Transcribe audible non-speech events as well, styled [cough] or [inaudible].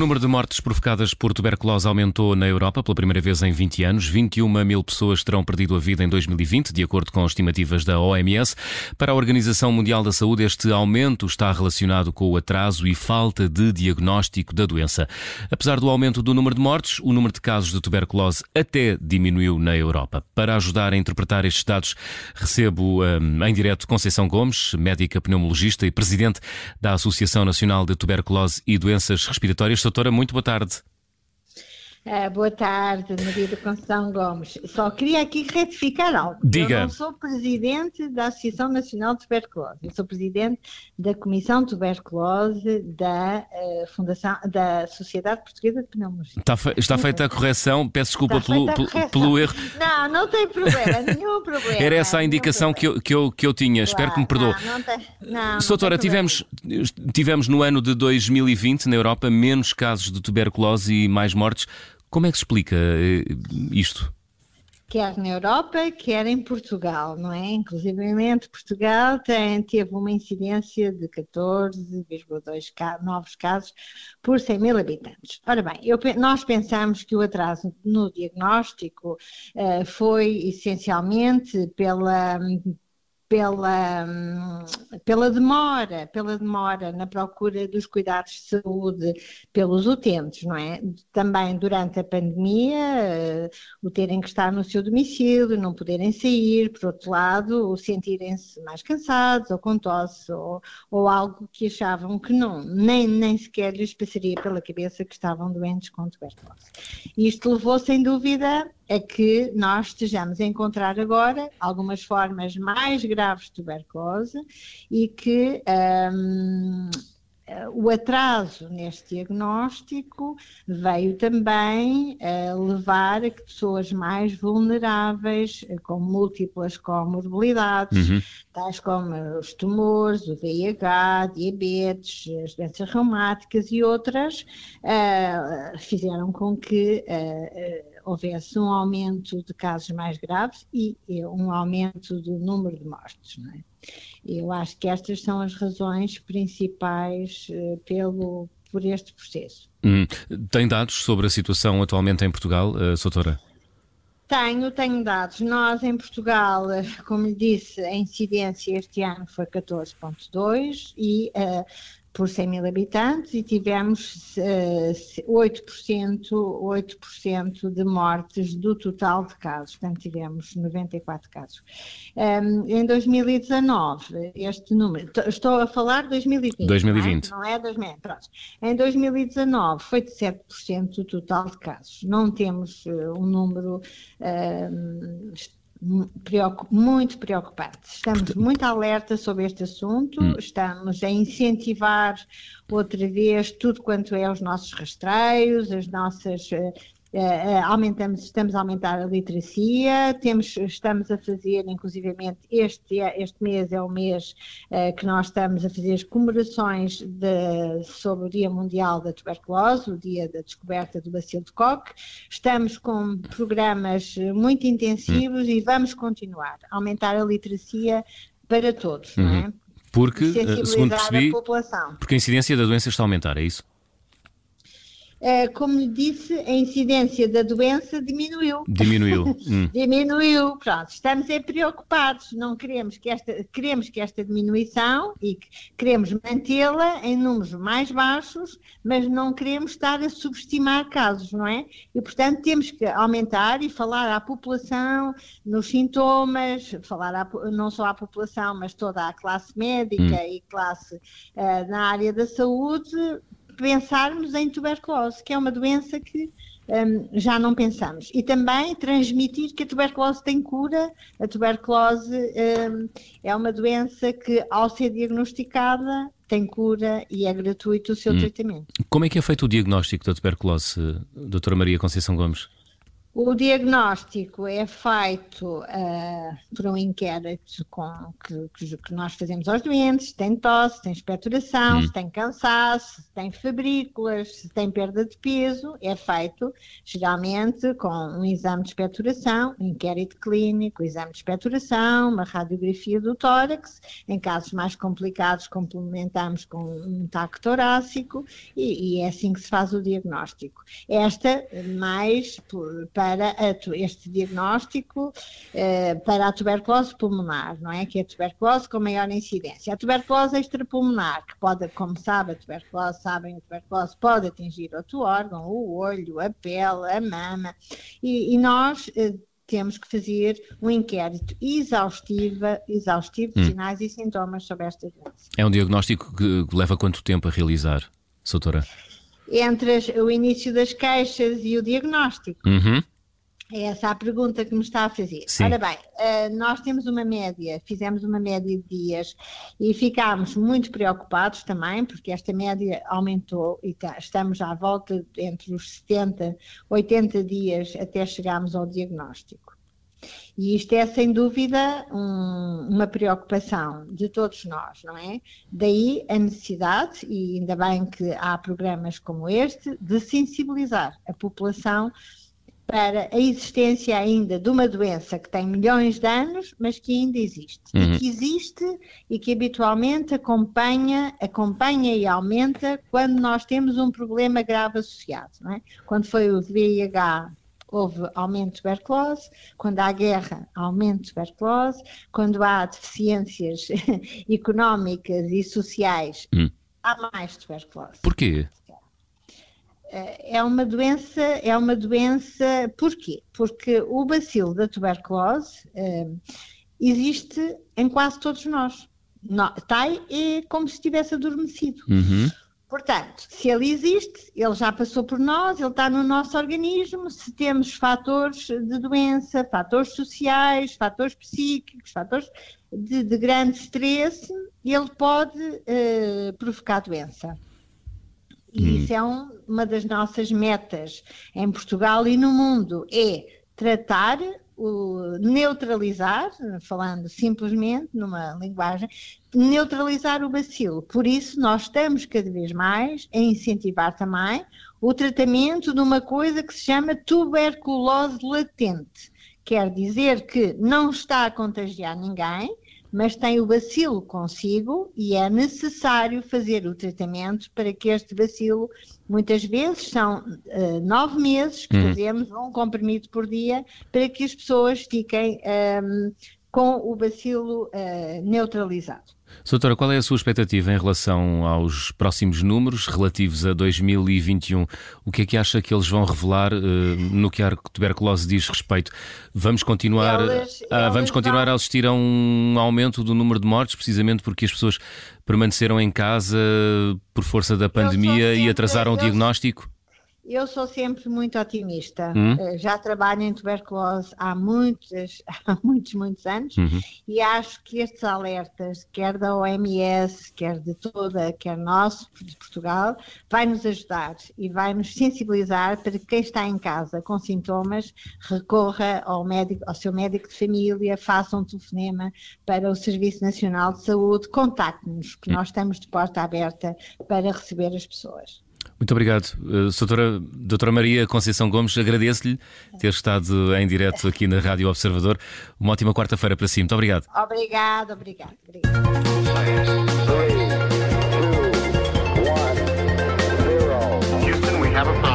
número de mortes provocadas por tuberculose aumentou na Europa pela primeira vez em 20 anos. 21 mil pessoas terão perdido a vida em 2020, de acordo com estimativas da OMS. Para a Organização Mundial da Saúde, este aumento está relacionado com o atraso e falta de diagnóstico da doença. Apesar do aumento do número de mortes, o número de casos de tuberculose até diminuiu na Europa. Para ajudar a interpretar estes dados, recebo um, em direto Conceição Gomes, médica pneumologista e presidente da Associação Nacional de Tuberculose e Doenças Respiratórias. Doutora, muito boa tarde. É, boa tarde, Maria da Conceição Gomes. Só queria aqui retificar algo. Diga. Eu não sou presidente da Associação Nacional de Tuberculose. Eu sou presidente da Comissão de Tuberculose da uh, Fundação da Sociedade Portuguesa de Pneumologia. Está, fe está feita a correção. Peço desculpa pelo, pelo, pelo, erro. Não, não tem problema, [laughs] nenhum problema. Era essa a indicação que eu, que, eu, que eu tinha. Claro, Espero que me perdoe. Não, não tem, não, Doutora, tivemos, tivemos no ano de 2020 na Europa menos casos de tuberculose e mais mortes. Como é que se explica eh, isto? Quer na Europa, quer em Portugal, não é? Inclusive, Portugal tem, teve uma incidência de 14,2 novos casos por 100 mil habitantes. Ora bem, eu, nós pensamos que o atraso no diagnóstico uh, foi essencialmente pela pela, pela demora, pela demora na procura dos cuidados de saúde pelos utentes, não é? Também durante a pandemia, uh, o terem que estar no seu domicílio, não poderem sair, por outro lado, o sentirem-se mais cansados ou com tosse ou, ou algo que achavam que não, nem, nem sequer lhes passaria pela cabeça que estavam doentes com tuberculose. Isto levou, sem dúvida, é que nós estejamos a encontrar agora algumas formas mais graves de tuberculose e que um, o atraso neste diagnóstico veio também uh, levar a que pessoas mais vulneráveis, uh, com múltiplas comorbilidades, uhum. tais como os tumores, o VIH, diabetes, as doenças reumáticas e outras, uh, fizeram com que houvesse um aumento de casos mais graves e, um aumento do número de mortes. Não é? Eu acho que estas são as razões principais uh, pelo, por este processo. Hum. Tem dados sobre a situação atualmente em Portugal, uh, Soutora? Tenho, tenho dados. Nós em Portugal, eh, como lhe disse, a incidência este ano foi 14,2 e uh, por 100 mil habitantes e tivemos uh, 8%, 8% de mortes do total de casos, portanto tivemos 94 casos. Um, em 2019, este número, estou a falar de 2020, 2020. não é, não é 2020, pronto. Em 2019 foi de 7% do total de casos, não temos uh, um número uh, muito preocupantes. Estamos muito alerta sobre este assunto, hum. estamos a incentivar outra vez tudo quanto é os nossos rastreios, as nossas Uh, aumentamos, estamos a aumentar a literacia, temos, estamos a fazer, inclusivamente, este, este mês é o mês uh, que nós estamos a fazer as comemorações de, sobre o Dia Mundial da Tuberculose, o dia da descoberta do bacilo de Koch. Estamos com programas muito intensivos hum. e vamos continuar a aumentar a literacia para todos, uhum. não é? Porque, segundo percebi, a porque a incidência da doença está a aumentar, é isso? Eh, como lhe disse, a incidência da doença diminuiu. Diminuiu. [laughs] Hum. diminuiu, pronto. Estamos é preocupados, não queremos que esta, queremos que esta diminuição e que queremos mantê-la em números mais baixos, mas não queremos estar a subestimar casos, não é? E, portanto, temos que aumentar e falar à população nos sintomas, falar à, não só à população, mas toda a classe médica hum. e classe uh, na área da saúde, pensarmos em tuberculose, que é uma doença que um, já não pensamos. E também transmitir que a tuberculose tem cura, a tuberculose um, é uma doença que, ao ser diagnosticada, tem cura e é gratuito o seu hum. tratamento. Como é que é feito o diagnóstico da tuberculose, doutora Maria Conceição Gomes? O diagnóstico é feito uh, por um inquérito com, que, que, nós fazemos aos doentes, se tem tosse, se tem expectoração, hum. se tem cansaço, se tem febrículas, se tem perda de peso, é feito geralmente com um exame de expectoração, um inquérito clínico, um exame de expectoração, uma radiografia do tórax, em casos mais complicados complementamos com um taco torácico e, e é assim que se faz o diagnóstico. Esta mais para este diagnóstico eh, para a tuberculose pulmonar, não é? Que é a tuberculose com maior incidência. A tuberculose extrapulmonar, que pode, como sabe, a tuberculose, sabem, a tuberculose pode atingir outro órgão, o olho, a pele, a mama, e, e nós eh, temos que fazer um inquérito exaustivo, exaustivo de hum. sinais e sintomas sobre esta doença. É um diagnóstico que leva quanto tempo a realizar, doutora? Entre as, o início das queixas e o diagnóstico. Uhum. É essa a pergunta que me está a fazer. Sim. Ora bem, uh, nós temos uma média, fizemos uma média de dias e ficámos muito preocupados também, porque esta média aumentou e tá, estamos à volta entre os 70, 80 dias até chegarmos ao diagnóstico. E isto é, sem dúvida, um, uma preocupação de todos nós, não é? Daí a necessidade, e ainda bem que há programas como este, de sensibilizar a população para a existência ainda de uma doença que tem milhões de anos, mas que ainda existe. Uhum. E que existe e que habitualmente acompanha, acompanha e aumenta quando nós temos um problema grave associado. Não é? Quando foi o VIH, houve aumento de tuberculose, quando há guerra, aumento de tuberculose, quando há deficiências [laughs] económicas e sociais, uhum. há mais tuberculose. Porquê? Eh, é uma doença, é uma doença, porquê? Porque o bacilo da tuberculose uh, existe em quase todos nós. Está é como se estivesse adormecido. Uhum. Portanto, se ele existe, ele já passou por nós, ele está no nosso organismo. Se temos fatores de doença, fatores sociais, fatores psíquicos, fatores de, de grande stress, ele pode uh, provocar doença. E hum. isso é um, uma das nossas metas em Portugal e no mundo, é tratar, o, neutralizar, falando simplesmente numa linguagem, neutralizar o bacilo. Por isso nós estamos cada vez mais a incentivar também o tratamento de uma coisa que se chama tuberculose latente. Quer dizer que não está a contagiar ninguém, mas tem o bacilo consigo e é necessário fazer o tratamento para que este bacilo, muitas vezes são uh, nove meses que hum. fazemos um comprimido por dia para que as pessoas fiquem um, ehm, com o bacilo uh, neutralizado. Doutora, qual é a sua expectativa em relação aos próximos números relativos a 2021? O que é que acha que eles vão revelar uh, no que a tuberculose diz respeito? Vamos continuar, elas, uh, vamos continuar vão... a assistir a um aumento do número de mortes, precisamente porque as pessoas permaneceram em casa por força da pandemia sempre, e atrasaram o diagnóstico? Eu sou sempre muito otimista. Uhum. Já trabalho em tuberculose há muitos, [laughs] há muitos, muitos anos uhum. e acho que estes alertas, quer da OMS, quer de toda, quer nosso, de Portugal, vai nos ajudar e vai nos sensibilizar para que quem está em casa com sintomas recorra ao médico, ao seu médico de família, faça um telefonema para o Serviço Nacional de Saúde, contacte-nos, que uhum. nós estamos de porta aberta para receber as pessoas. Muito obrigado. Uh, doutora, doutora Maria Conceição Gomes, agradeço-lhe ter estado em direto aqui na Rádio Observador. Uma ótima quarta-feira para si. Muito obrigado. Obrigado, obrigado. obrigado. Houston,